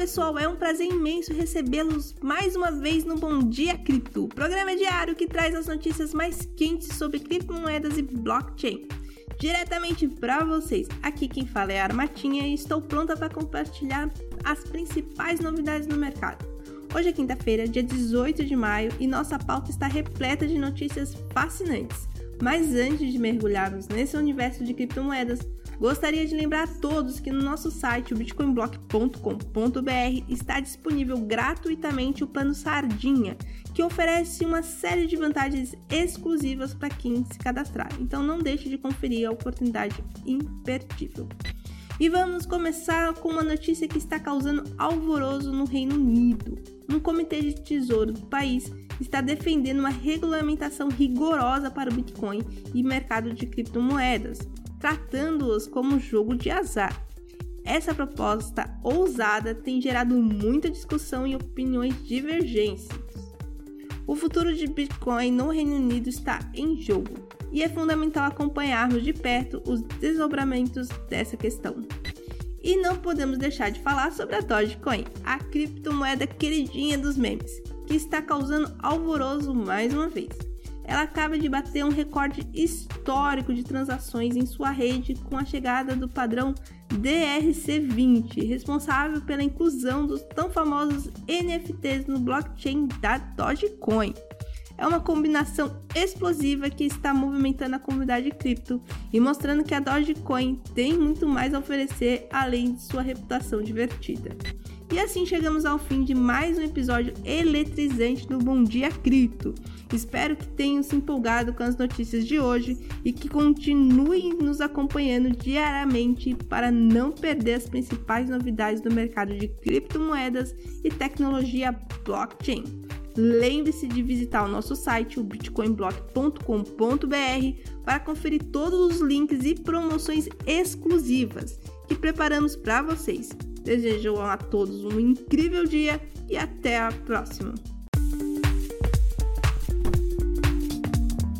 pessoal, é um prazer imenso recebê-los mais uma vez no Bom Dia Cripto, programa diário que traz as notícias mais quentes sobre criptomoedas e blockchain. Diretamente para vocês, aqui quem fala é a Armatinha e estou pronta para compartilhar as principais novidades no mercado. Hoje é quinta-feira, dia 18 de maio, e nossa pauta está repleta de notícias fascinantes. Mas antes de mergulharmos nesse universo de criptomoedas, Gostaria de lembrar a todos que no nosso site, o bitcoinblock.com.br, está disponível gratuitamente o plano Sardinha, que oferece uma série de vantagens exclusivas para quem se cadastrar. Então não deixe de conferir a oportunidade imperdível. E vamos começar com uma notícia que está causando alvoroço no Reino Unido. Um comitê de tesouro do país está defendendo uma regulamentação rigorosa para o Bitcoin e mercado de criptomoedas tratando-os como jogo de azar. Essa proposta ousada tem gerado muita discussão e opiniões divergentes. O futuro de Bitcoin no Reino Unido está em jogo e é fundamental acompanharmos de perto os desdobramentos dessa questão. E não podemos deixar de falar sobre a Dogecoin, a criptomoeda queridinha dos memes, que está causando alvoroço mais uma vez ela acaba de bater um recorde histórico de transações em sua rede com a chegada do padrão DRC20, responsável pela inclusão dos tão famosos NFTs no blockchain da Dogecoin. É uma combinação explosiva que está movimentando a comunidade cripto e mostrando que a Dogecoin tem muito mais a oferecer além de sua reputação divertida. E assim chegamos ao fim de mais um episódio eletrizante do Bom Dia Cripto. Espero que tenham se empolgado com as notícias de hoje e que continuem nos acompanhando diariamente para não perder as principais novidades do mercado de criptomoedas e tecnologia blockchain. Lembre-se de visitar o nosso site, o bitcoinblock.com.br, para conferir todos os links e promoções exclusivas que preparamos para vocês. Desejo a todos um incrível dia e até a próxima!